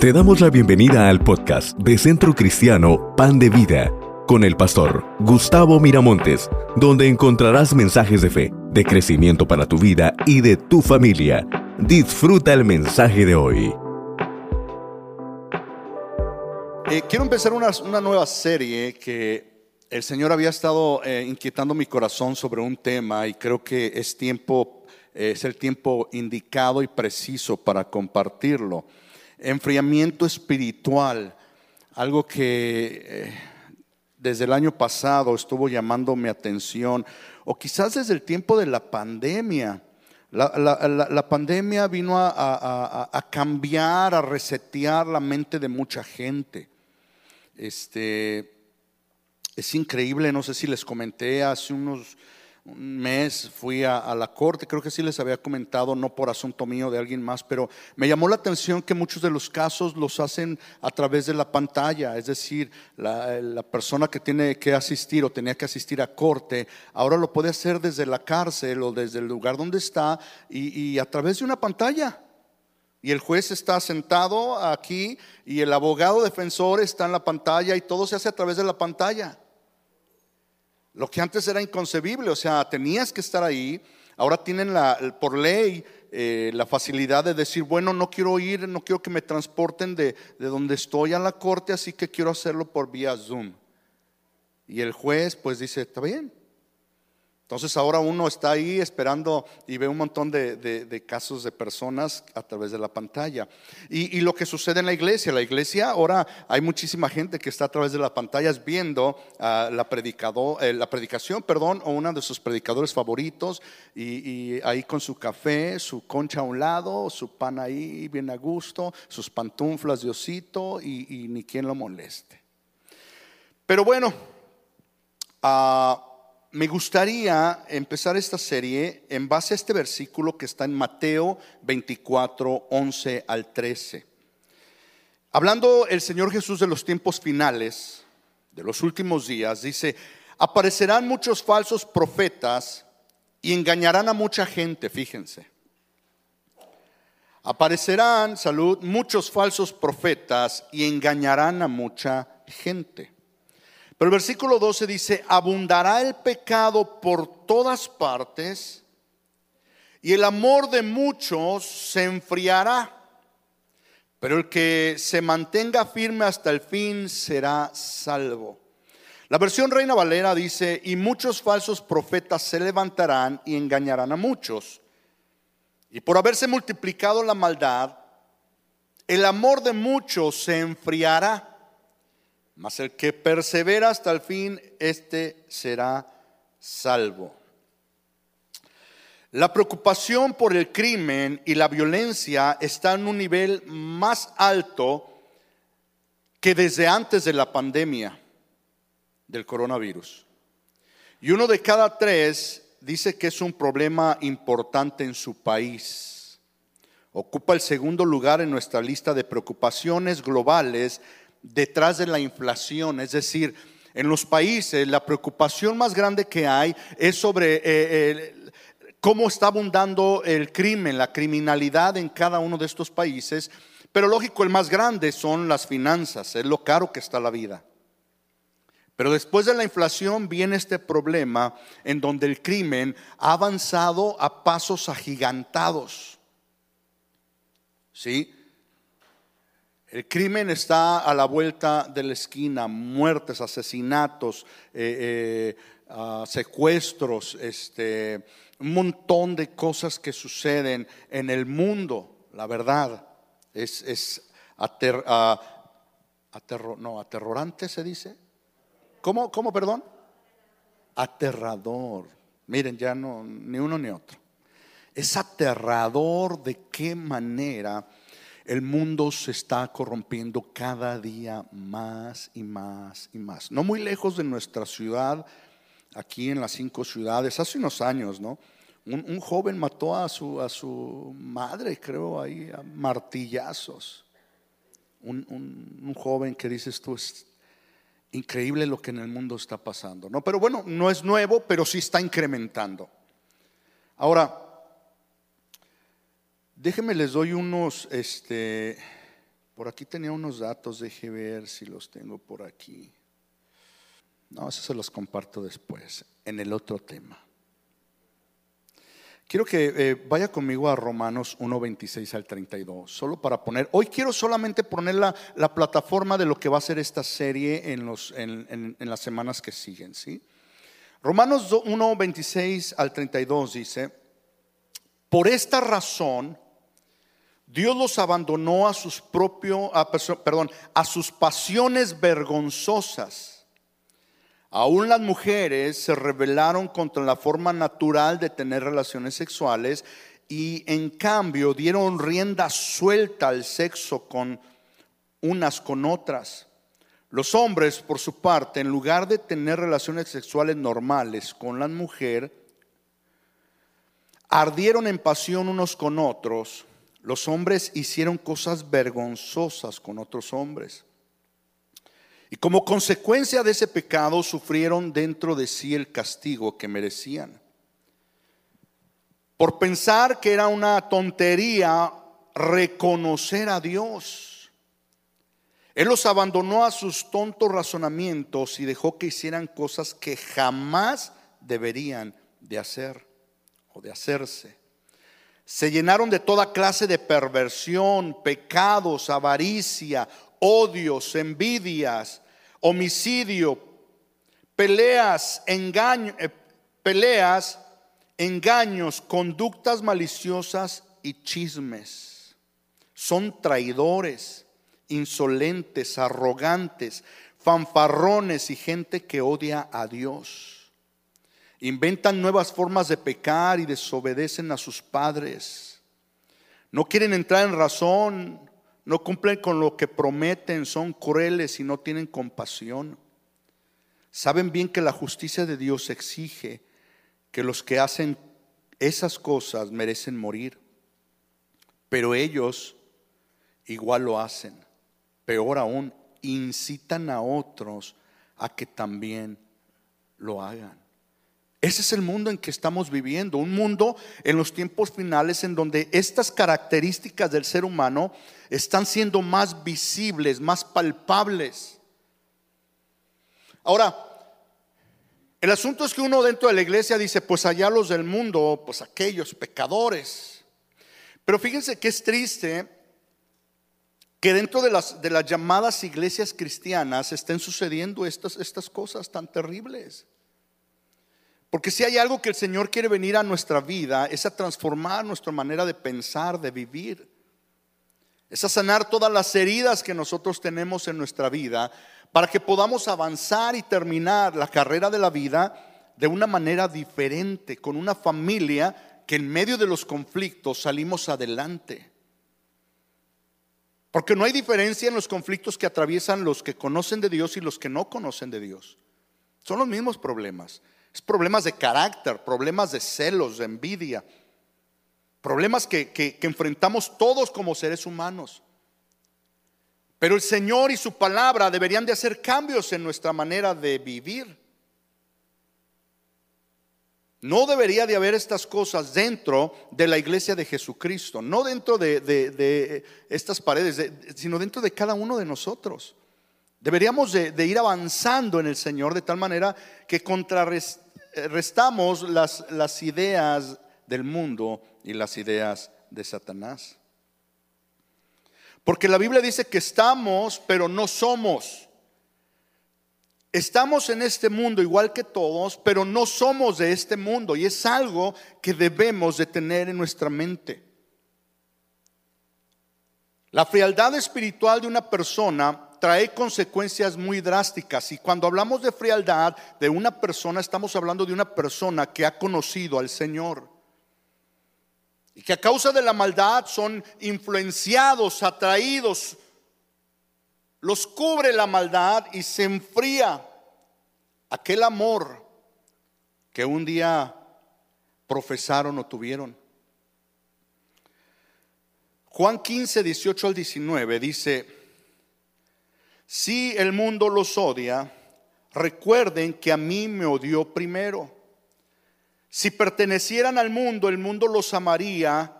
Te damos la bienvenida al podcast de Centro Cristiano Pan de Vida con el pastor Gustavo Miramontes, donde encontrarás mensajes de fe, de crecimiento para tu vida y de tu familia. Disfruta el mensaje de hoy. Eh, quiero empezar una, nueva serie que el Señor había estado eh, inquietando mi corazón sobre un tema y creo que es tiempo, eh, es el tiempo indicado y preciso para compartirlo. Enfriamiento espiritual, algo que eh, desde el año pasado estuvo llamando mi atención, o quizás desde el tiempo de la pandemia. La, pandemia vino a- a cambiar, a resetear la mente de mucha gente. Este, es increíble, no sé si les comenté, hace unos un mes fui a, la corte, creo que sí les había comentado, no por asunto mío de alguien más, pero me llamó la atención que muchos de los casos los hacen a través de la pantalla, es decir, la, la persona que tiene que asistir o tenía que asistir a corte, ahora lo puede hacer desde la cárcel o desde el lugar donde está y a través de una pantalla. Y el juez está sentado aquí y el abogado defensor está en la pantalla y todo se hace a través de la pantalla. Lo que antes era inconcebible, o sea, tenías que estar ahí. Ahora tienen la, por ley eh, la facilidad de decir, bueno, no quiero ir, no quiero que me transporten de, de donde estoy a la corte, así que quiero hacerlo por vía Zoom. Y el juez pues dice, está bien. Entonces ahora uno está ahí esperando y ve un montón de, de- casos de personas a través de la pantalla. Y, y lo que sucede en la iglesia, la iglesia ahora hay muchísima gente que está a través de las pantallas viendo ah, la, predicado- eh, la predicación, perdón, o uno de sus predicadores favoritos y, y ahí con su café, su concha a un lado, su pan ahí bien a gusto, sus pantuflas de osito y, y ni quien lo moleste. Pero bueno, Ah, me gustaría empezar esta serie en base a este versículo que está en Mateo 24, 11 al 13. Hablando el Señor Jesús de los tiempos finales, de los últimos días, dice, aparecerán muchos falsos profetas y engañarán a mucha gente, fíjense. Aparecerán, salud, muchos falsos profetas y engañarán a mucha gente. Pero el versículo 12 dice, abundará el pecado por todas partes y el amor de muchos se enfriará. Pero el que se mantenga firme hasta el fin será salvo. La versión Reina Valera dice, y muchos falsos profetas se levantarán y engañarán a muchos. Y por haberse multiplicado la maldad, el amor de muchos se enfriará. Mas el que persevera hasta el fin, este será salvo. La preocupación por el crimen y la violencia está en un nivel más alto que desde antes de la pandemia del coronavirus. Y uno de cada tres dice que es un problema importante en su país. Ocupa el segundo lugar en nuestra lista de preocupaciones globales detrás de la inflación. Es decir, en los países la preocupación más grande que hay es sobre eh, cómo está abundando el crimen, la criminalidad en cada uno de estos países. Pero lógico, el más grande son las finanzas, es lo caro que está la vida. Pero después de la inflación viene este problema en donde el crimen ha avanzado a pasos agigantados. ¿Sí? El crimen está a la vuelta de la esquina, muertes, asesinatos, eh, eh, ah, secuestros, este, un montón de cosas que suceden en el mundo, la verdad. Es, es ah, aterro- no, aterrorante se dice. ¿Cómo, cómo, perdón? Aterrador. Miren, ya no, ni uno ni otro. Es aterrador de qué manera el mundo se está corrompiendo cada día más y más y más. No muy lejos de nuestra ciudad, aquí en las cinco ciudades, hace unos años, ¿no? Un, joven mató a su, a su madre, creo, ahí a martillazos. Un, un- un joven que dices tú, es increíble lo que en el mundo está pasando, ¿no? Pero bueno, no es nuevo, pero sí está incrementando. Ahora, déjenme les doy unos, este, por aquí tenía unos datos, deje ver si los tengo por aquí. No, eso se los comparto después, en el otro tema. Quiero que eh, vaya conmigo a Romanos 1, 26 al 32, solo para poner, hoy quiero solamente poner la, plataforma de lo que va a ser esta serie en, los, en, las semanas que siguen, ¿sí? Romanos 1, 26 al 32 dice, por esta razón, Dios los abandonó a sus propios, perdón, a sus pasiones vergonzosas Aún las mujeres se rebelaron contra la forma natural de tener relaciones sexuales y en cambio dieron rienda suelta al sexo con unas con otras. Los hombres, por su parte, en lugar de tener relaciones sexuales normales con la mujer, ardieron en pasión unos con otros. Los hombres hicieron cosas vergonzosas con otros hombres. Y como consecuencia de ese pecado sufrieron dentro de sí el castigo que merecían. Por pensar que era una tontería reconocer a Dios. Él los abandonó a sus tontos razonamientos y dejó que hicieran cosas que jamás deberían de hacer o de hacerse. Se llenaron de toda clase de perversión, pecados, avaricia, odios, envidias, homicidio, peleas, eh, peleas, engaños, conductas maliciosas y chismes. Son traidores, insolentes, arrogantes, fanfarrones y gente que odia a Dios. Inventan nuevas formas de pecar y desobedecen a sus padres. No quieren entrar en razón, no cumplen con lo que prometen, son crueles y no tienen compasión. Saben bien que la justicia de Dios exige que los que hacen esas cosas merecen morir, pero ellos igual lo hacen. Peor aún, incitan a otros a que también lo hagan. Ese es el mundo en que estamos viviendo, un mundo en los tiempos finales en donde estas características del ser humano están siendo más visibles, más palpables. Ahora, el asunto es que uno dentro de la iglesia dice, pues allá los del mundo, pues aquellos pecadores. Pero fíjense que es triste que dentro de las, llamadas iglesias cristianas estén sucediendo estas, estas cosas tan terribles. Porque si hay algo que el Señor quiere venir a nuestra vida, es a transformar nuestra manera de pensar, de vivir. Es a sanar todas las heridas que nosotros tenemos en nuestra vida para que podamos avanzar y terminar la carrera de la vida de una manera diferente, con una familia que en medio de los conflictos salimos adelante. Porque no hay diferencia en los conflictos que atraviesan los que conocen de Dios y los que no conocen de Dios. Son los mismos problemas. Es problemas de carácter, problemas de celos, de envidia, problemas que, que, enfrentamos todos como seres humanos. Pero el Señor y su palabra deberían de hacer cambios en nuestra manera de vivir. No debería de haber estas cosas dentro de la iglesia de Jesucristo, no dentro de, de, estas paredes, sino dentro de cada uno de nosotros. Deberíamos de, ir avanzando en el Señor de tal manera que contrarrestamos las, las ideas del mundo y las ideas de Satanás. Porque la Biblia dice que estamos, pero no somos. Estamos en este mundo igual que todos, pero no somos de este mundo y es algo que debemos de tener en nuestra mente. La frialdad espiritual de una persona trae consecuencias muy drásticas. Y cuando hablamos de frialdad de una persona, estamos hablando de una persona que ha conocido al Señor. Y que a causa de la maldad son influenciados, atraídos, los cubre la maldad y se enfría aquel amor que un día profesaron o tuvieron. Juan 15, 18 al 19 dice, si el mundo los odia, recuerden que a mí me odió primero. Si pertenecieran al mundo, el mundo los amaría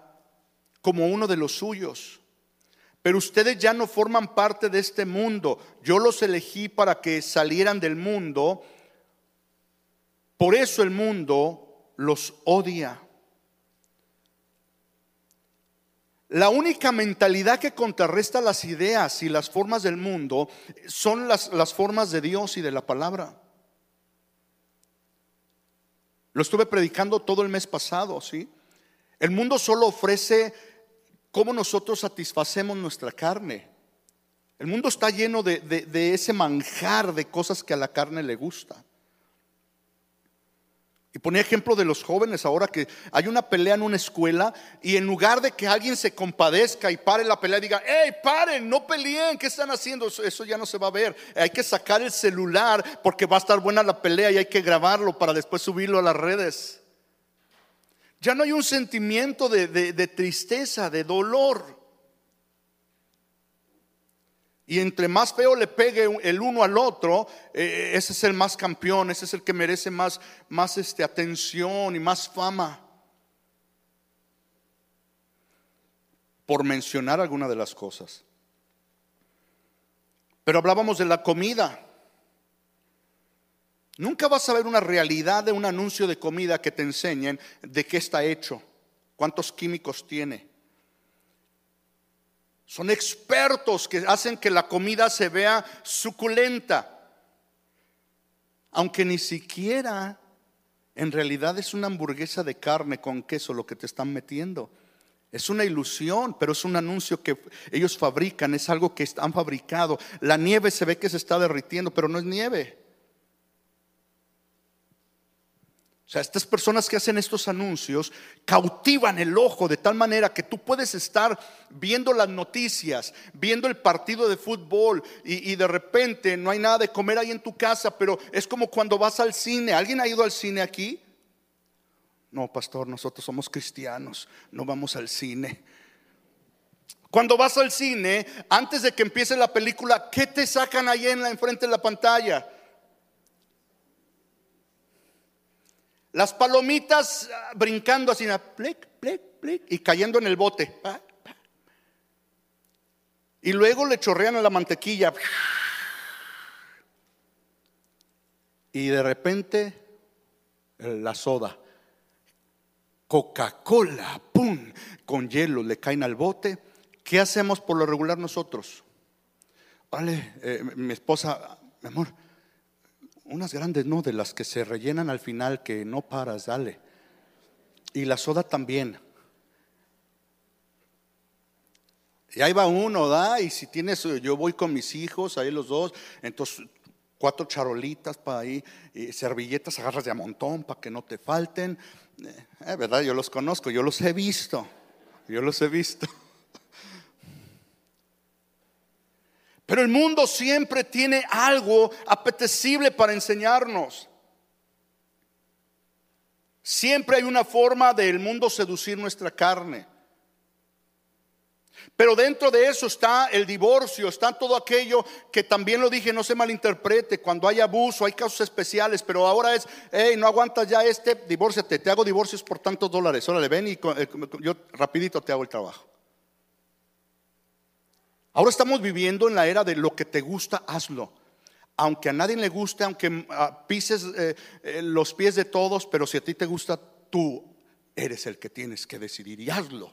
como uno de los suyos. Pero ustedes ya no forman parte de este mundo. Yo los elegí para que salieran del mundo. Por eso el mundo los odia. La única mentalidad que contrarresta las ideas y las formas del mundo son las, las, formas de Dios y de la palabra. Lo estuve predicando todo el mes pasado, ¿sí? El mundo solo ofrece cómo nosotros satisfacemos nuestra carne. El mundo está lleno de, de, de ese manjar de cosas que a la carne le gusta. Y ponía ejemplo de los jóvenes ahora que hay una pelea en una escuela y en lugar de que alguien se compadezca y pare la pelea diga, hey, paren, no peleen, ¿qué están haciendo? Eso, ya no se va a ver. Hay que sacar el celular porque va a estar buena la pelea y hay que grabarlo para después subirlo a las redes. Ya no hay un sentimiento de, de tristeza, de dolor. Y entre más feo le pegue el uno al otro, eh, ese es el más campeón, ese es el que merece más, más este, atención y más fama. Por mencionar alguna de las cosas. Pero hablábamos de la comida. Nunca vas a ver una realidad de un anuncio de comida que te enseñen de qué está hecho, cuántos químicos tiene son expertos que hacen que la comida se vea suculenta. Aunque ni siquiera en realidad es una hamburguesa de carne con queso lo que te están metiendo. Es una ilusión, pero es un anuncio que ellos fabrican, es algo que han fabricado. La nieve se ve que se está derritiendo, pero no es nieve. O sea, estas personas que hacen estos anuncios cautivan el ojo de tal manera que tú puedes estar viendo las noticias, viendo el partido de fútbol y, de repente no hay nada de comer ahí en tu casa, pero es como cuando vas al cine. ¿Alguien ha ido al cine aquí? No, pastor, nosotros somos cristianos, no vamos al cine. Cuando vas al cine, antes de que empiece la película, ¿qué te sacan ahí en la enfrente de la pantalla? Las palomitas ah, brincando así, plic, plic, plic, y cayendo en el bote. Y luego le chorrean a la mantequilla. Y de repente la soda. Coca-Cola, ¡pum! Con hielo le caen al bote. ¿Qué hacemos por lo regular nosotros? Vale, eh, mi esposa, mi amor, unas grandes, no, de las que se rellenan al final, que no paras, dale. Y la soda también. Y ahí va uno, ¿da? Y si tienes, yo voy con mis hijos, ahí los dos, entonces cuatro charolitas para ahí, y servilletas agarras de a montón para que no te falten. Eh, eh, ¿Verdad? Yo los conozco, yo los he visto, yo los he visto. Pero el mundo siempre tiene algo apetecible para enseñarnos. Siempre hay una forma del mundo seducir nuestra carne. Pero dentro de eso está el divorcio, está todo aquello que también lo dije, no se malinterprete, cuando hay abuso, hay casos especiales, pero ahora es, hey, no aguantas ya este, divórciate, te hago divorcios por tantos dólares, órale, ven y eh, yo rapidito te hago el trabajo. Ahora estamos viviendo en la era de lo que te gusta, hazlo. Aunque a nadie le guste, aunque ah, pises eh, eh, los pies de todos, pero si a ti te gusta, tú eres el que tienes que decidir y hazlo.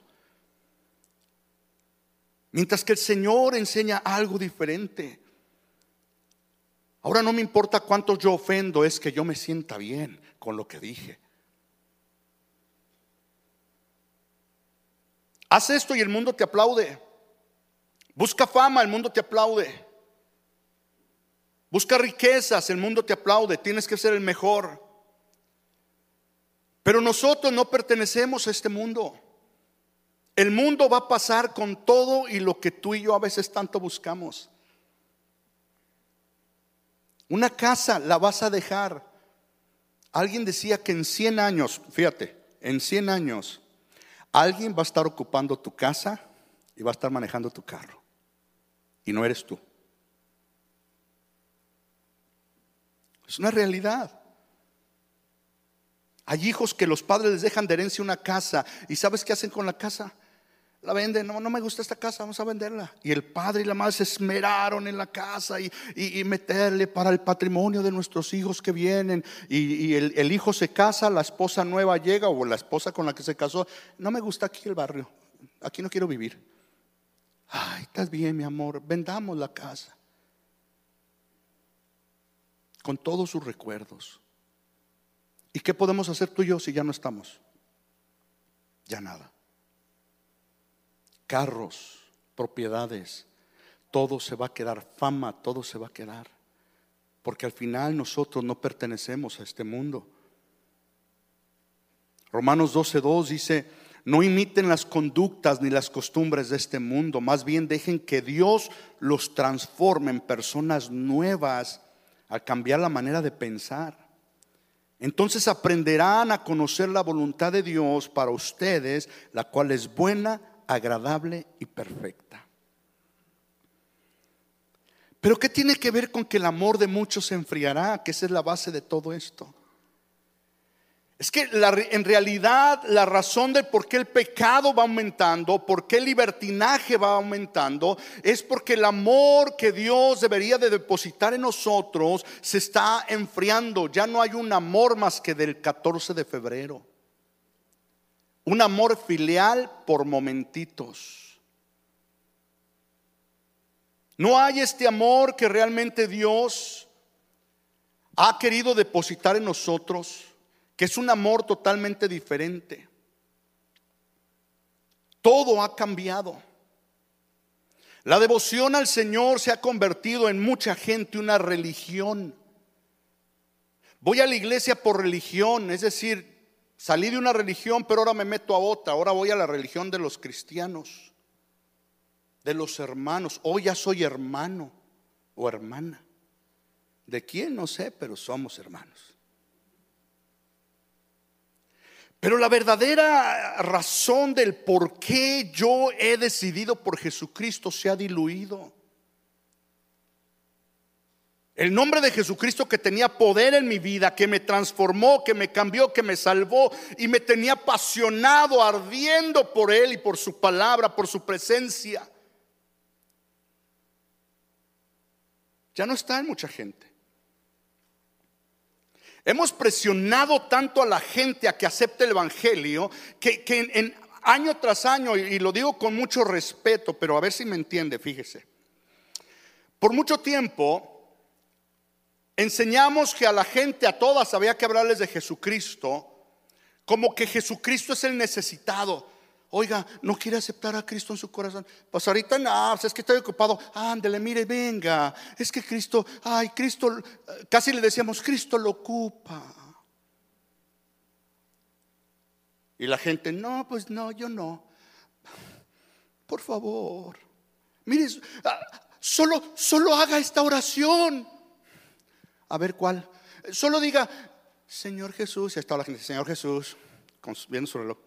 Mientras que el Señor enseña algo diferente. Ahora no me importa cuánto yo ofendo, es que yo me sienta bien con lo que dije. Haz esto y el mundo te aplaude. Busca fama, el mundo te aplaude. Busca riquezas, el mundo te aplaude. Tienes que ser el mejor. Pero nosotros no pertenecemos a este mundo. El mundo va a pasar con todo y lo que tú y yo a veces tanto buscamos. Una casa la vas a dejar. Alguien decía que en 100 años, fíjate, en 100 años, alguien va a estar ocupando tu casa y va a estar manejando tu carro y no eres tú. Es una realidad. Hay hijos que los padres les dejan de herencia una casa y ¿sabes qué hacen con la casa? la venden, no, no me gusta esta casa, vamos a venderla. Y el padre y la madre se esmeraron en la casa y, meterle para el patrimonio de nuestros hijos que vienen. Y, el, hijo se casa, la esposa nueva llega o la esposa con la que se casó, no me gusta aquí el barrio, aquí no quiero vivir. Ay, estás bien, mi amor, vendamos la casa. Con todos sus recuerdos. ¿Y qué podemos hacer tú y yo si ya no estamos? Ya nada carros, propiedades, todo se va a quedar, fama, todo se va a quedar. Porque al final nosotros no pertenecemos a este mundo. Romanos 12.2 dice, no imiten las conductas ni las costumbres de este mundo, más bien dejen que Dios los transforme en personas nuevas al cambiar la manera de pensar. Entonces aprenderán a conocer la voluntad de Dios para ustedes, la cual es buena, agradable y perfecta. Pero ¿qué tiene que ver con que el amor de muchos se enfriará? Que esa es la base de todo esto. Es que en realidad la razón de por qué el pecado va aumentando, por qué el libertinaje va aumentando, es porque el amor que Dios debería de depositar en nosotros se está enfriando. Ya no hay un amor más que del 14 de febrero. Un amor filial por momentitos. No hay este amor que realmente Dios ha querido depositar en nosotros, que es un amor totalmente diferente. Todo ha cambiado. La devoción al Señor se ha convertido en mucha gente una religión. Voy a la iglesia por religión, es decir, Salí de una religión, pero ahora me meto a otra. Ahora voy a la religión de los cristianos, de los hermanos. Hoy ya soy hermano o hermana. ¿De quién? No sé, pero somos hermanos. Pero la verdadera razón del por qué yo he decidido por Jesucristo se ha diluido. El nombre de Jesucristo que tenía poder en mi vida, que me transformó, que me cambió, que me salvó y me tenía apasionado, ardiendo por Él y por su palabra, por su presencia. Ya no está en mucha gente. Hemos presionado tanto a la gente a que acepte el Evangelio que, en, año tras año, y lo digo con mucho respeto, pero a ver si me entiende, fíjese. Por mucho tiempo enseñamos que a la gente, a todas, había que hablarles de Jesucristo, como que Jesucristo es el necesitado. Oiga, no quiere aceptar a Cristo en su corazón. Pues ahorita no, pues es que estoy ocupado. Ándele, mire, venga. Es que Cristo, ay, Cristo, casi le decíamos, Cristo lo ocupa. Y la gente, no, pues no, yo no. Por favor, mire, ah, solo, solo haga esta oración. A ver cuál. Solo diga, Señor Jesús, y está la gente, Señor Jesús, viendo su reloj.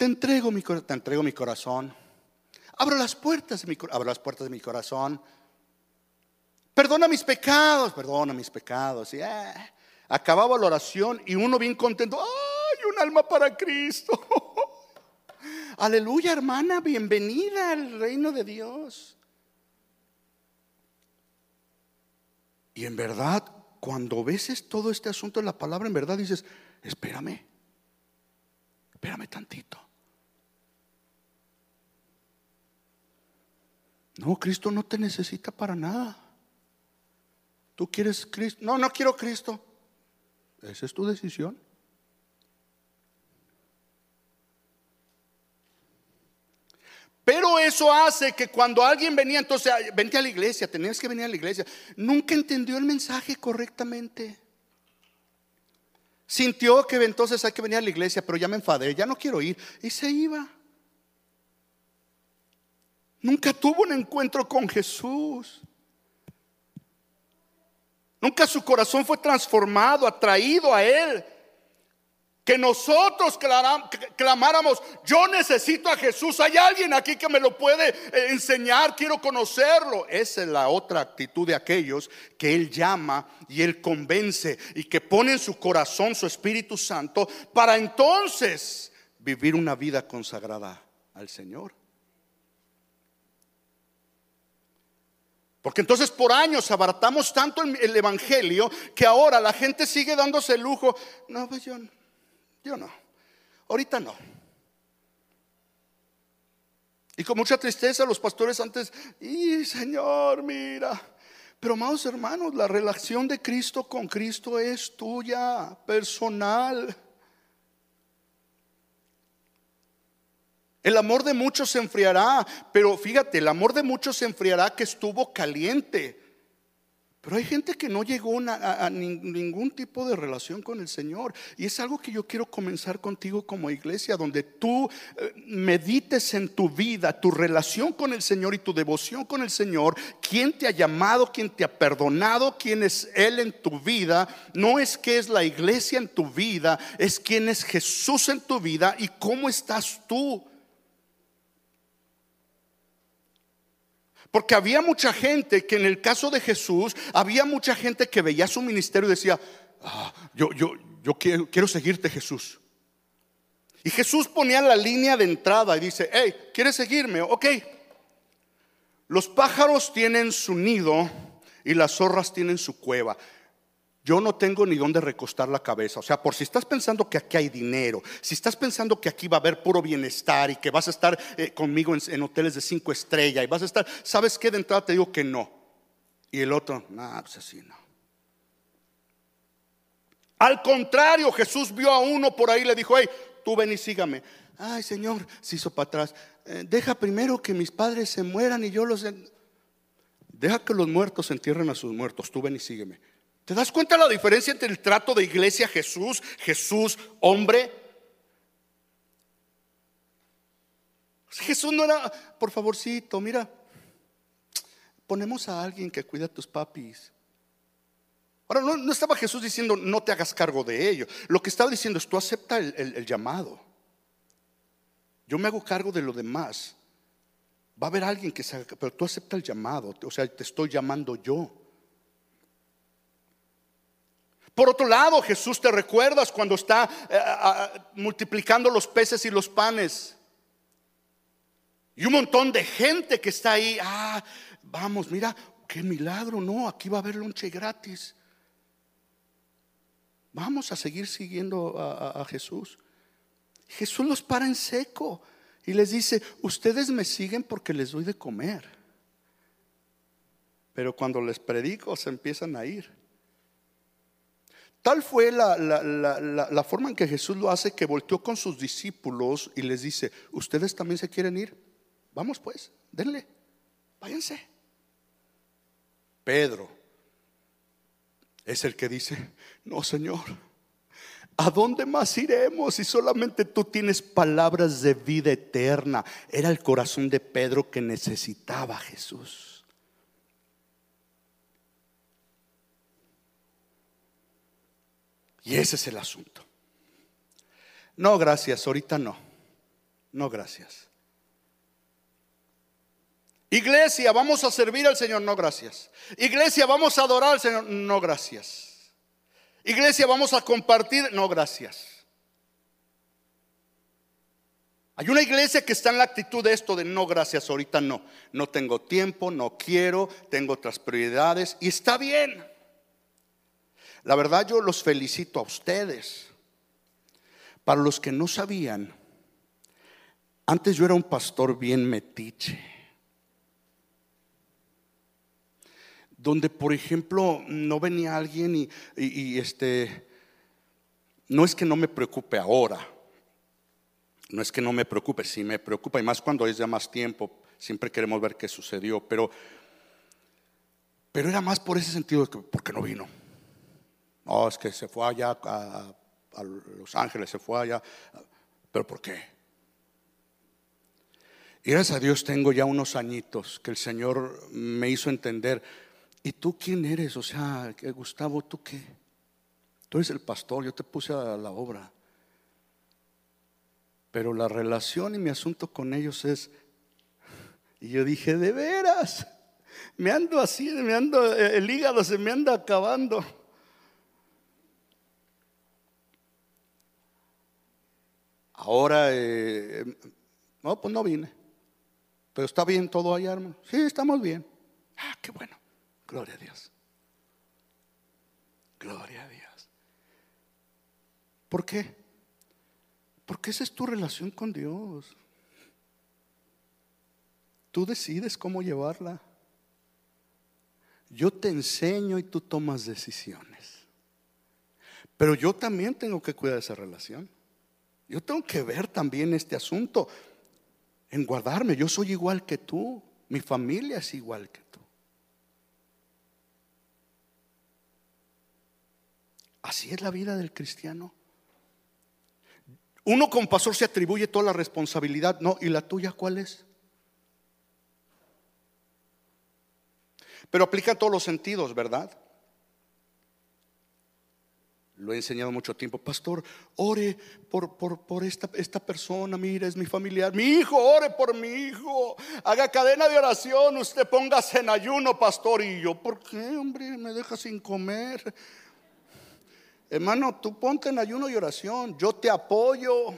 Te entrego mi, corazón. Abro las puertas de mi, abro las puertas de mi corazón. Perdona mis pecados, perdona mis pecados. Y, eh, acababa la oración y uno bien contento. ¡Ay, un alma para Cristo! Aleluya, hermana, bienvenida al reino de Dios. Y en verdad, cuando ves todo este asunto en la palabra, en verdad dices, espérame, espérame tantito. No, Cristo no te necesita para nada. Tú quieres Cristo. No, no quiero Cristo. Esa es tu decisión. Pero eso hace que cuando alguien venía, entonces, vente a la iglesia, tenías que venir a la iglesia, nunca entendió el mensaje correctamente. Sintió que entonces hay que venir a la iglesia, pero ya me enfadé, ya no quiero ir. Y se iba. Nunca tuvo un encuentro con Jesús. Nunca su corazón fue transformado, atraído a Él que nosotros clamáramos, yo necesito a Jesús, hay alguien aquí que me lo puede eh, enseñar, quiero conocerlo. Esa es la otra actitud de aquellos que Él llama y Él convence y que pone en su corazón su Espíritu Santo para entonces vivir una vida consagrada al Señor. Porque entonces por años abaratamos tanto el, Evangelio que ahora la gente sigue dándose el lujo. No, pues yo, yo no. Ahorita no. Y con mucha tristeza los pastores antes, y Señor, mira. Pero amados hermanos, la relación de Cristo con Cristo es tuya, personal. El amor de muchos se enfriará, pero fíjate, el amor de muchos se enfriará que estuvo caliente. Pero hay gente que no llegó a, ningún tipo de relación con el Señor. Y es algo que yo quiero comenzar contigo como iglesia, donde tú eh, medites en tu vida, tu relación con el Señor y tu devoción con el Señor, quién te ha llamado, quién te ha perdonado, quién es Él en tu vida. No es que es la iglesia en tu vida, es quién es Jesús en tu vida y cómo estás tú Porque había mucha gente que en el caso de Jesús, había mucha gente que veía su ministerio y decía, ah, yo, yo, yo quiero, quiero seguirte Jesús. Y Jesús ponía la línea de entrada y dice, hey, ¿quieres seguirme? Ok. Los pájaros tienen su nido y las zorras tienen su cueva yo no tengo ni dónde recostar la cabeza. O sea, por si estás pensando que aquí hay dinero, si estás pensando que aquí va a haber puro bienestar y que vas a estar eh, conmigo en, hoteles de cinco estrellas y vas a estar, ¿sabes qué? De entrada te digo que no. Y el otro, no, pues así no. Al contrario, Jesús vio a uno por ahí y le dijo, hey, tú ven y sígame. Ay, Señor, se hizo para atrás. Eh, deja primero que mis padres se mueran y yo los... Deja que los muertos entierren a sus muertos. Tú ven y sígueme. ¿Te das cuenta la diferencia entre el trato de iglesia Jesús, Jesús hombre? Jesús no era, por favorcito, mira, ponemos a alguien que cuida a tus papis. Ahora, no, estaba Jesús diciendo no te hagas cargo de ello. Lo que estaba diciendo es tú acepta el, el llamado. Yo me hago cargo de lo demás. Va a haber alguien que se haga, pero tú acepta el llamado. O sea, te estoy llamando yo. Por otro lado, Jesús te recuerdas cuando está eh, multiplicando los peces y los panes. Y un montón de gente que está ahí. Ah, vamos, mira, qué milagro, no, aquí va a haber lonche gratis. Vamos a seguir siguiendo a, a Jesús. Jesús los para en seco y les dice, ustedes me siguen porque les doy de comer. Pero cuando les predico se empiezan a ir. Tal fue la, forma en que Jesús lo hace que volteó con sus discípulos y les dice, ¿ustedes también se quieren ir? Vamos pues, denle, váyanse. Pedro es el que dice, no Señor, ¿a dónde más iremos si solamente tú tienes palabras de vida eterna? Era el corazón de Pedro que necesitaba a Jesús. Y ese es el asunto. No, gracias, ahorita no. No, gracias. Iglesia, vamos a servir al Señor, no, gracias. Iglesia, vamos a adorar al Señor, no, gracias. Iglesia, vamos a compartir, no, gracias. Hay una iglesia que está en la actitud de esto de no, gracias, ahorita no. No tengo tiempo, no quiero, tengo otras prioridades y está bien. La verdad yo los felicito a ustedes. Para los que no sabían, antes yo era un pastor bien metiche. Donde, por ejemplo, no venía alguien y, este, no es que no me preocupe ahora, no es que no me preocupe, sí me preocupa, y más cuando es ya más tiempo, siempre queremos ver qué sucedió, pero, pero era más por ese sentido, de que, porque no vino. Oh, es que se fue allá a, Los Ángeles, se fue allá. ¿Pero por qué? Y gracias a Dios tengo ya unos añitos que el Señor me hizo entender. ¿Y tú quién eres? O sea, Gustavo, ¿tú qué? Tú eres el pastor, yo te puse a la obra. Pero la relación y mi asunto con ellos es, y yo dije, de veras, me ando así, me ando, el hígado se me anda acabando. Ahora, eh, no, pues no vine. Pero está bien todo allá, hermano. Sí, estamos bien. Ah, qué bueno. Gloria a Dios. Gloria a Dios. ¿Por qué? Porque esa es tu relación con Dios. Tú decides cómo llevarla. Yo te enseño y tú tomas decisiones. Pero yo también tengo que cuidar esa relación. Yo tengo que ver también este asunto en guardarme. Yo soy igual que tú. Mi familia es igual que tú. Así es la vida del cristiano. Uno como pastor se atribuye toda la responsabilidad. No, ¿y la tuya cuál es? Pero aplica en todos los sentidos, ¿verdad? Lo he enseñado mucho tiempo. Pastor, ore por, por, esta, esta, persona. Mira, es mi familiar. Mi hijo, ore por mi hijo. Haga cadena de oración. Usted póngase en ayuno, pastor. Y yo, ¿por qué, hombre? Me deja sin comer. Hermano, tú ponte en ayuno y oración. Yo te apoyo.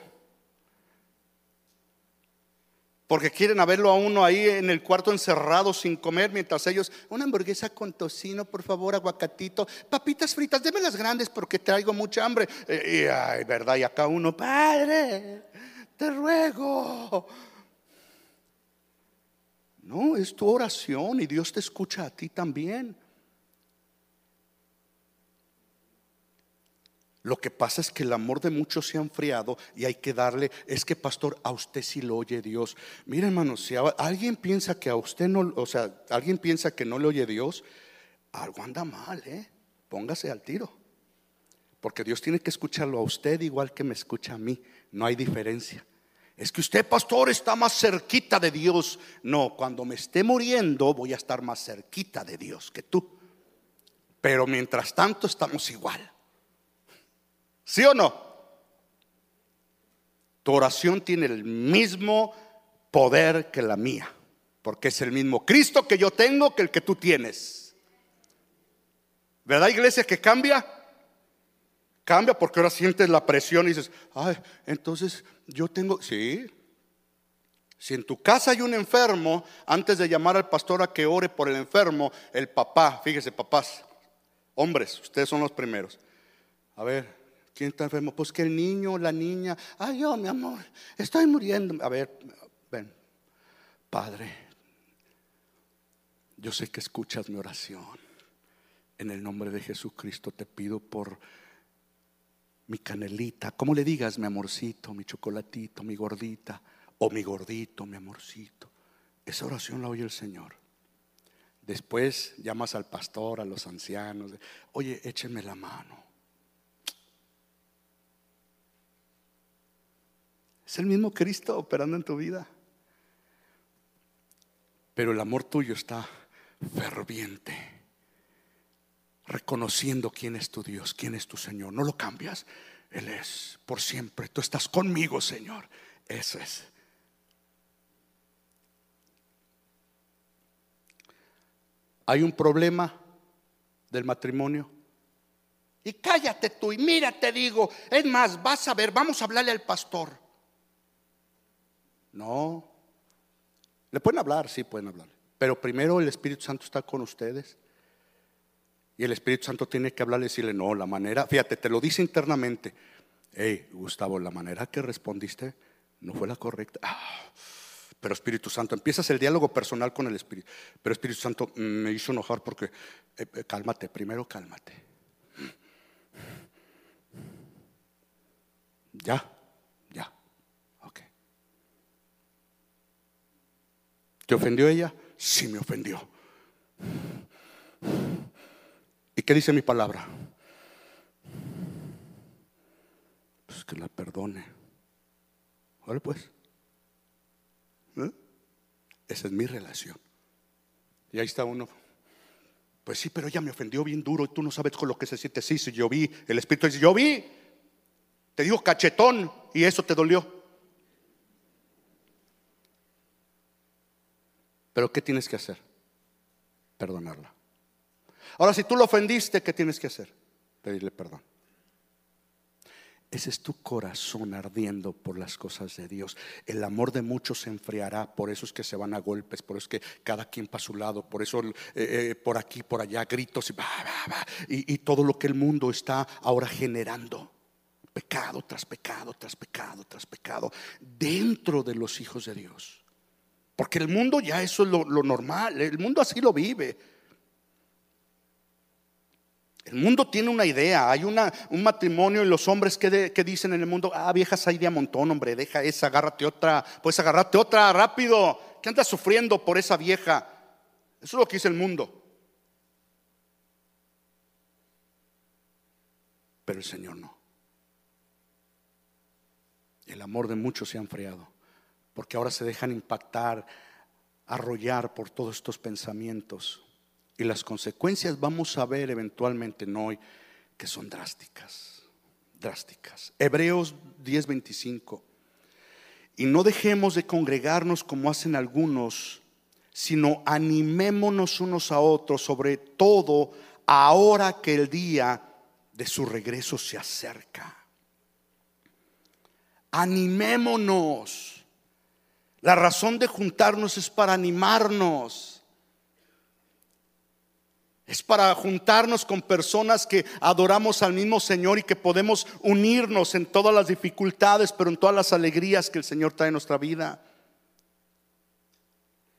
Porque quieren verlo a uno ahí en el cuarto encerrado sin comer mientras ellos, una hamburguesa con tocino, por favor, aguacatito, papitas fritas, déme las grandes porque traigo mucha hambre. Y, ay, verdad, y acá uno, Padre, te ruego. No, es tu oración y Dios te escucha a ti también. Lo que pasa es que el amor de muchos se ha enfriado y hay que darle, es que pastor, a usted sí lo oye Dios. Mira hermano, si alguien piensa que a usted no, o sea, alguien piensa que no le oye Dios, algo anda mal, ¿eh? Póngase al tiro. Porque Dios tiene que escucharlo a usted igual que me escucha a mí. No hay diferencia. Es que usted, pastor, está más cerquita de Dios. No, cuando me esté muriendo voy a estar más cerquita de Dios que tú. Pero mientras tanto estamos igual. ¿Sí o no? Tu oración tiene el mismo poder que la mía, porque es el mismo Cristo que yo tengo que el que tú tienes. ¿Verdad, iglesia, que cambia? Cambia porque ahora sientes la presión y dices, ay, entonces yo tengo, sí. Si en tu casa hay un enfermo, antes de llamar al pastor a que ore por el enfermo, el papá, fíjese, papás, hombres, ustedes son los primeros. A ver, ¿Quién está enfermo? Pues que el niño, la niña. Ay, yo, mi amor, estoy muriendo. A ver, ven, Padre, yo sé que escuchas mi oración. En el nombre de Jesucristo te pido por mi canelita, como le digas, mi amorcito, mi chocolatito, mi gordita, o mi gordito, mi amorcito. Esa oración la oye el Señor. Después llamas al pastor, a los ancianos, oye, échenme la mano. Es el mismo Cristo operando en tu vida. Pero el amor tuyo está ferviente, reconociendo quién es tu Dios, quién es tu Señor. No lo cambias. Él es por siempre. Tú estás conmigo, Señor. Eso es. Hay un problema del matrimonio. Y cállate tú y mira, te digo, es más, vas a ver, vamos a hablarle al pastor. No. Le pueden hablar, sí pueden hablar. Pero primero el Espíritu Santo está con ustedes. Y el Espíritu Santo tiene que hablarle y decirle, no, la manera, fíjate, te lo dice internamente. Hey, Gustavo, la manera que respondiste no fue la correcta. Ah, pero Espíritu Santo, empiezas el diálogo personal con el Espíritu. Pero Espíritu Santo me hizo enojar porque, eh, eh, cálmate, primero cálmate. Ya, ¿Te ofendió ella? Sí me ofendió. ¿Y qué dice mi palabra? Pues que la perdone. Vale pues. ¿Eh? Esa es mi relación. Y ahí está uno. Pues sí, pero ella me ofendió bien duro y tú no sabes con lo que se siente. Sí, sí, yo vi. El Espíritu dice, yo vi. Te digo cachetón y eso te dolió. Pero ¿qué tienes que hacer? Perdonarla. Ahora, si tú lo ofendiste, ¿qué tienes que hacer? Pedirle perdón. ese es tu corazón ardiendo por las cosas de Dios. El amor de muchos se enfriará, por eso es que se van a golpes, por eso es que cada quien para su lado, por eso eh, eh, por aquí, por allá, gritos y, y todo lo que el mundo está ahora generando. Pecado tras pecado, tras pecado, tras pecado, dentro de los hijos de Dios. Porque el mundo ya eso es lo, lo normal, el mundo así lo vive. El mundo tiene una idea, hay una, un matrimonio y los hombres que, dicen en el mundo, ah, viejas hay de montón, hombre, deja esa, agárrate otra, puedes agarrarte otra rápido, ¿qué andas sufriendo por esa vieja? Eso es lo que dice el mundo. Pero el Señor no. El amor de muchos se ha enfriado, porque ahora se dejan impactar, arrollar por todos estos pensamientos. Y las consecuencias vamos a ver eventualmente en hoy que son drásticas, drásticas. Hebreos 10:25. Y no dejemos de congregarnos como hacen algunos, sino animémonos unos a otros, sobre todo ahora que el día de su regreso se acerca. Animémonos. La razón de juntarnos es para animarnos. Es para juntarnos con personas que adoramos al mismo Señor y que podemos unirnos en todas las dificultades, pero en todas las alegrías que el Señor trae en nuestra vida.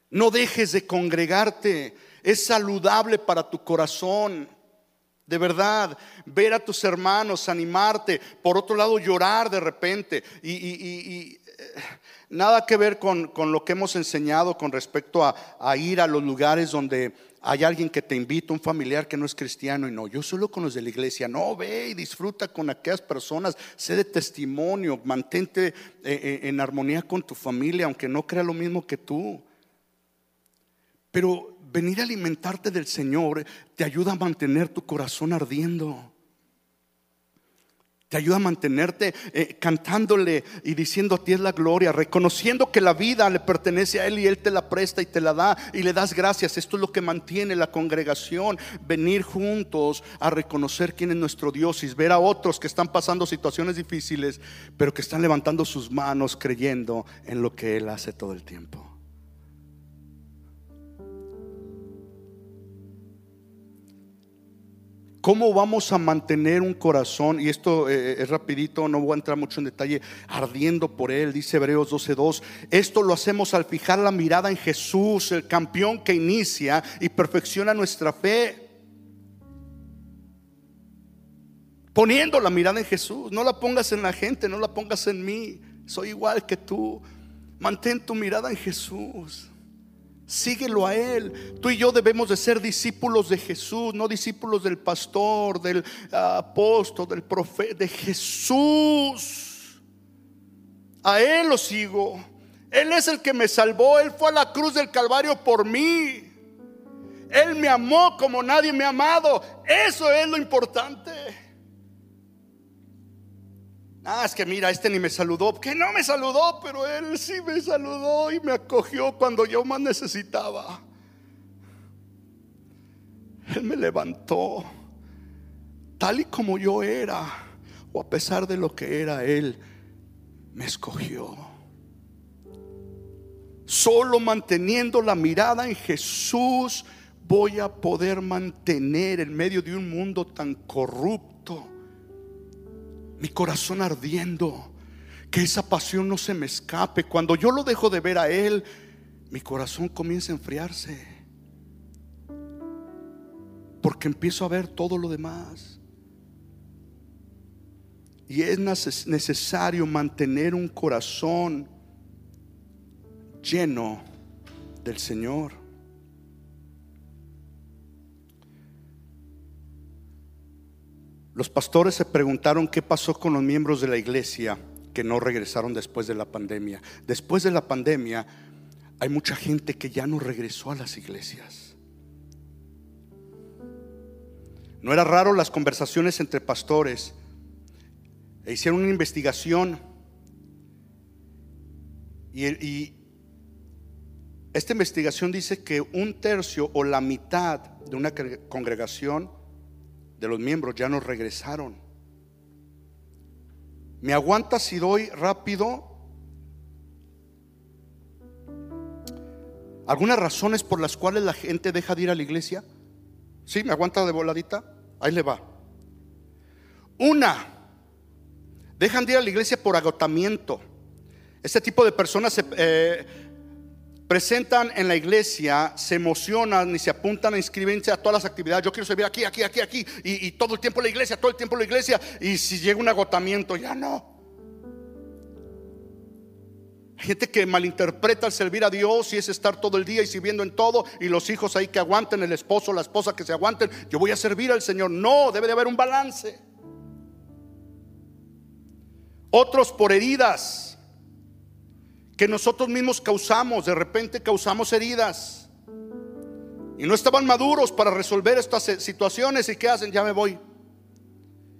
No dejes de congregarte. Es saludable para tu corazón. De verdad, ver a tus hermanos, animarte, por otro lado llorar de repente. Y, eh, nada que ver con, lo que hemos enseñado con respecto a ir a los lugares donde hay alguien que te invita, un familiar que no es cristiano y no, yo solo con los de la iglesia, no, ve y disfruta con aquellas personas, sé de testimonio, mantente eh, eh, en armonía con tu familia, aunque no crea lo mismo que tú. Pero venir a alimentarte del Señor te ayuda a mantener tu corazón ardiendo. Te ayuda a mantenerte eh, cantándole y diciendo a ti es la gloria, reconociendo que la vida le pertenece a Él y Él te la presta y te la da y le das gracias. Esto es lo que mantiene la congregación, venir juntos a reconocer quién es nuestro Dios y ver a otros que están pasando situaciones difíciles, pero que están levantando sus manos creyendo en lo que Él hace todo el tiempo. ¿Cómo vamos a mantener un corazón? Y esto eh, eh, es rapidito, no voy a entrar mucho en detalle, ardiendo por él, dice Hebreos 12.2. Esto lo hacemos al fijar la mirada en Jesús, el campeón que inicia y perfecciona nuestra fe. Poniendo la mirada en Jesús, no la pongas en la gente, no la pongas en mí, soy igual que tú. Mantén tu mirada en Jesús. Síguelo a Él. Tú y yo debemos de ser discípulos de Jesús, no discípulos del pastor, del apóstol, del profeta, de Jesús. A Él lo sigo. Él es el que me salvó. Él fue a la cruz del Calvario por mí. Él me amó como nadie me ha amado. Eso es lo importante. Ah, es que mira, este ni me saludó, que no me saludó, pero él sí me saludó y me acogió cuando yo más necesitaba. Él me levantó tal y como yo era, o a pesar de lo que era, Él me escogió. Solo manteniendo la mirada en Jesús voy a poder mantener en medio de un mundo tan corrupto mi corazón ardiendo, que esa pasión no se me escape. Cuando yo lo dejo de ver a Él, mi corazón comienza a enfriarse. Porque empiezo a ver todo lo demás. Y es necesario mantener un corazón lleno del Señor. Los pastores se preguntaron qué pasó con los miembros de la iglesia que no regresaron después de la pandemia. Después de la pandemia hay mucha gente que ya no regresó a las iglesias. No era raro las conversaciones entre pastores. E hicieron una investigación y, y esta investigación dice que un tercio o la mitad de una congregación de los miembros ya no regresaron. ¿Me aguanta si doy rápido algunas razones por las cuales la gente deja de ir a la iglesia? ¿Sí? ¿Me aguanta de voladita? Ahí le va. Una, dejan de ir a la iglesia por agotamiento. Este tipo de personas se eh, presentan en la iglesia, se emocionan y se apuntan a inscribirse a todas las actividades. Yo quiero servir aquí, aquí, aquí, aquí. Y, todo el tiempo la iglesia, todo el tiempo la iglesia. Y si llega un agotamiento, ya no. Hay gente que malinterpreta el servir a Dios y es estar todo el día y sirviendo en todo y los hijos ahí que aguanten, el esposo, la esposa que se aguanten. Yo voy a servir al Señor. No, debe de haber un balance. Otros por heridas que nosotros mismos causamos, de repente causamos heridas. Y no estaban maduros para resolver estas situaciones y ¿qué hacen? Ya me voy.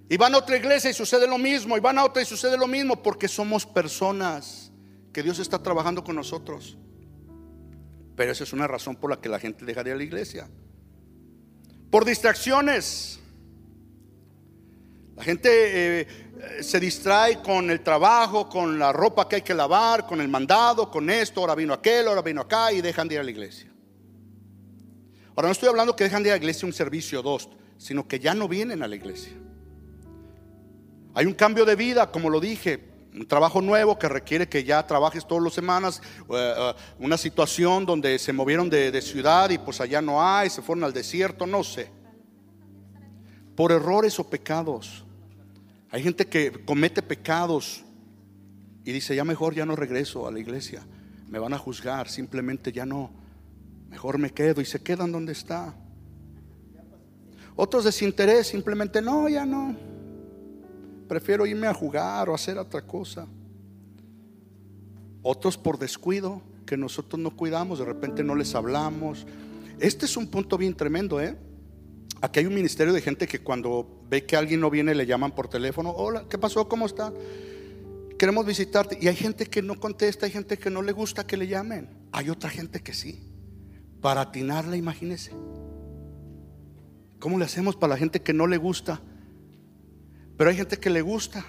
Y van a otra iglesia y sucede lo mismo, y van a otra y sucede lo mismo, porque somos personas que Dios está trabajando con nosotros. Pero esa es una razón por la que la gente dejaría la iglesia. Por distracciones. La gente eh, se distrae con el trabajo, con la ropa que hay que lavar, con el mandado, con esto, ahora vino aquel, ahora vino acá y dejan de ir a la iglesia. Ahora no estoy hablando que dejan de ir a la iglesia un servicio o dos, sino que ya no vienen a la iglesia. Hay un cambio de vida, como lo dije, un trabajo nuevo que requiere que ya trabajes todas las semanas, eh, eh, una situación donde se movieron de, de ciudad y pues allá no hay, se fueron al desierto, no sé. Por errores o pecados. Hay gente que comete pecados y dice, ya mejor ya no regreso a la iglesia, me van a juzgar, simplemente ya no, mejor me quedo y se quedan donde está. Otros desinterés, simplemente no, ya no, prefiero irme a jugar o hacer otra cosa. Otros por descuido, que nosotros no cuidamos, de repente no les hablamos. Este es un punto bien tremendo, ¿eh? Aquí hay un ministerio de gente que cuando ve que alguien no viene le llaman por teléfono, hola, ¿qué pasó? ¿Cómo está? Queremos visitarte. Y hay gente que no contesta, hay gente que no le gusta que le llamen. Hay otra gente que sí. Para atinarla, imagínese. ¿Cómo le hacemos para la gente que no le gusta? Pero hay gente que le gusta.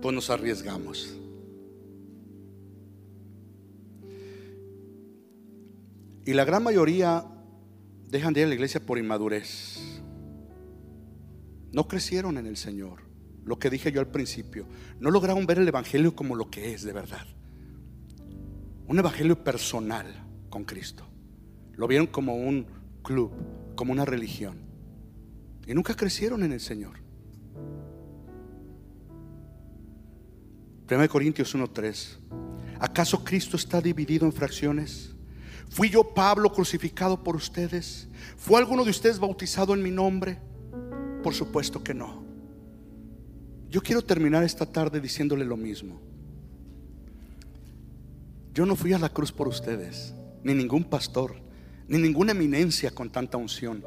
Pues nos arriesgamos. Y la gran mayoría dejan de ir a la iglesia por inmadurez. No crecieron en el Señor. Lo que dije yo al principio. No lograron ver el Evangelio como lo que es de verdad. Un Evangelio personal con Cristo. Lo vieron como un club, como una religión. Y nunca crecieron en el Señor. 1 Corintios 1:3. ¿Acaso Cristo está dividido en fracciones? ¿Fui yo Pablo crucificado por ustedes? ¿Fue alguno de ustedes bautizado en mi nombre? Por supuesto que no. Yo quiero terminar esta tarde diciéndole lo mismo. Yo no fui a la cruz por ustedes, ni ningún pastor, ni ninguna eminencia con tanta unción.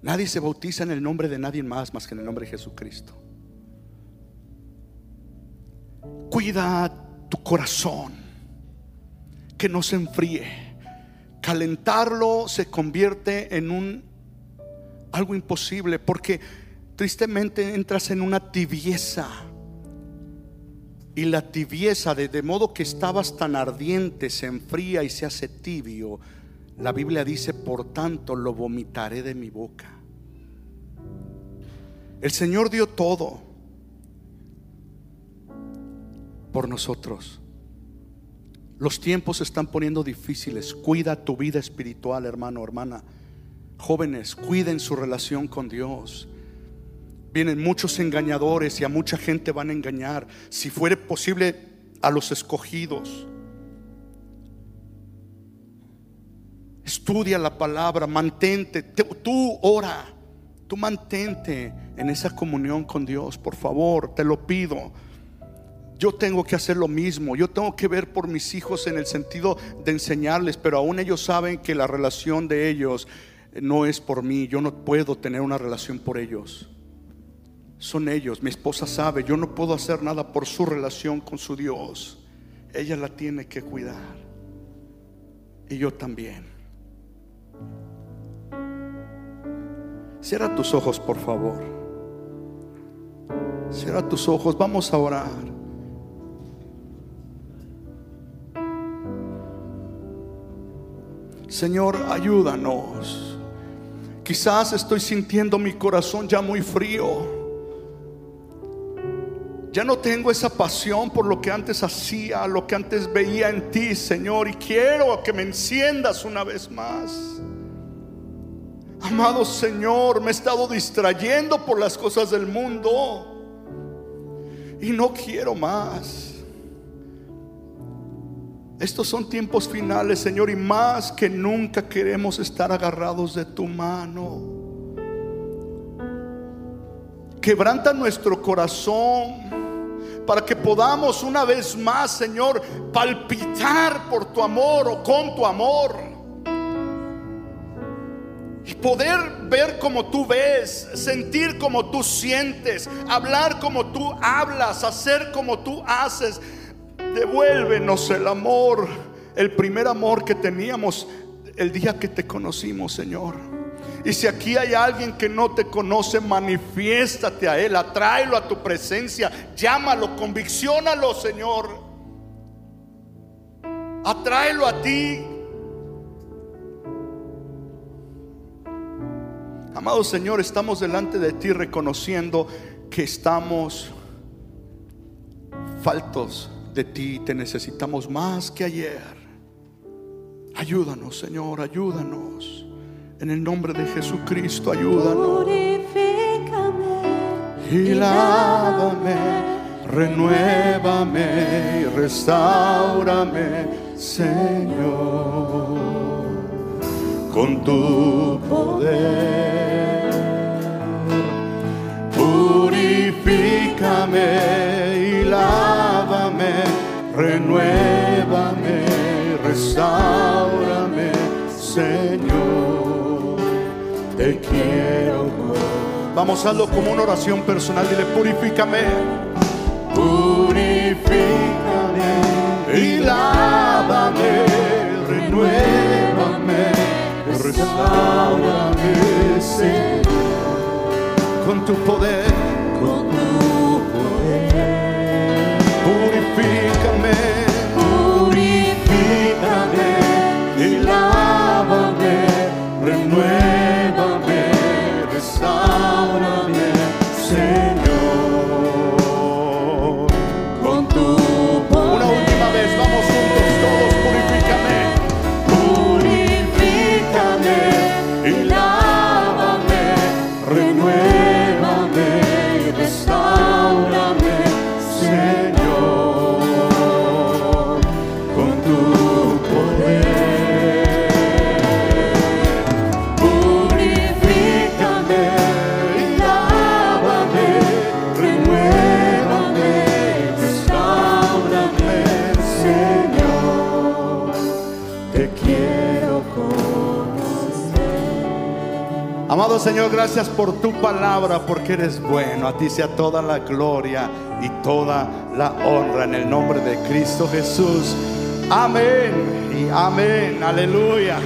Nadie se bautiza en el nombre de nadie más más que en el nombre de Jesucristo. Cuida tu corazón que no se enfríe. Calentarlo se convierte en un algo imposible porque tristemente entras en una tibieza. Y la tibieza, de, de modo que estabas tan ardiente, se enfría y se hace tibio. La Biblia dice, por tanto, lo vomitaré de mi boca. El Señor dio todo por nosotros. Los tiempos se están poniendo difíciles. Cuida tu vida espiritual, hermano, hermana. Jóvenes, cuiden su relación con Dios. Vienen muchos engañadores y a mucha gente van a engañar. Si fuere posible, a los escogidos. Estudia la palabra, mantente. Tú ora, tú mantente en esa comunión con Dios, por favor, te lo pido. Yo tengo que hacer lo mismo. Yo tengo que ver por mis hijos en el sentido de enseñarles, pero aún ellos saben que la relación de ellos no es por mí. Yo no puedo tener una relación por ellos. Son ellos. Mi esposa sabe, yo no puedo hacer nada por su relación con su Dios. Ella la tiene que cuidar. Y yo también. Cierra tus ojos, por favor. Cierra tus ojos, vamos a orar. Señor, ayúdanos. Quizás estoy sintiendo mi corazón ya muy frío. Ya no tengo esa pasión por lo que antes hacía, lo que antes veía en ti, Señor, y quiero que me enciendas una vez más. Amado Señor, me he estado distrayendo por las cosas del mundo y no quiero más. Estos son tiempos finales, Señor, y más que nunca queremos estar agarrados de tu mano. Quebranta nuestro corazón para que podamos una vez más, Señor, palpitar por tu amor o con tu amor. Y poder ver como tú ves, sentir como tú sientes, hablar como tú hablas, hacer como tú haces. Devuélvenos el amor, el primer amor que teníamos el día que te conocimos, Señor. Y si aquí hay alguien que no te conoce, manifiéstate a Él, atráelo a tu presencia, llámalo, convicciónalo, Señor. Atráelo a ti. Amado Señor, estamos delante de ti reconociendo que estamos faltos de ti, te necesitamos más que ayer. Ayúdanos, Señor, ayúdanos. En el nombre de Jesucristo, ayúdanos. Y lávame, renuévame y restaurame, Señor, con tu poder. Purifícame y lávame, renuévame, restaurame, Señor te quiero. Vamos a hacerlo como una oración personal. Dile, purifícame. Purifícame y lávame, renuévame, restaurame, Señor, con tu poder, Purifícame, Señor, gracias por tu palabra, porque eres bueno. A ti sea toda la gloria y toda la honra en el nombre de Cristo Jesús. Amén y amén. Aleluya.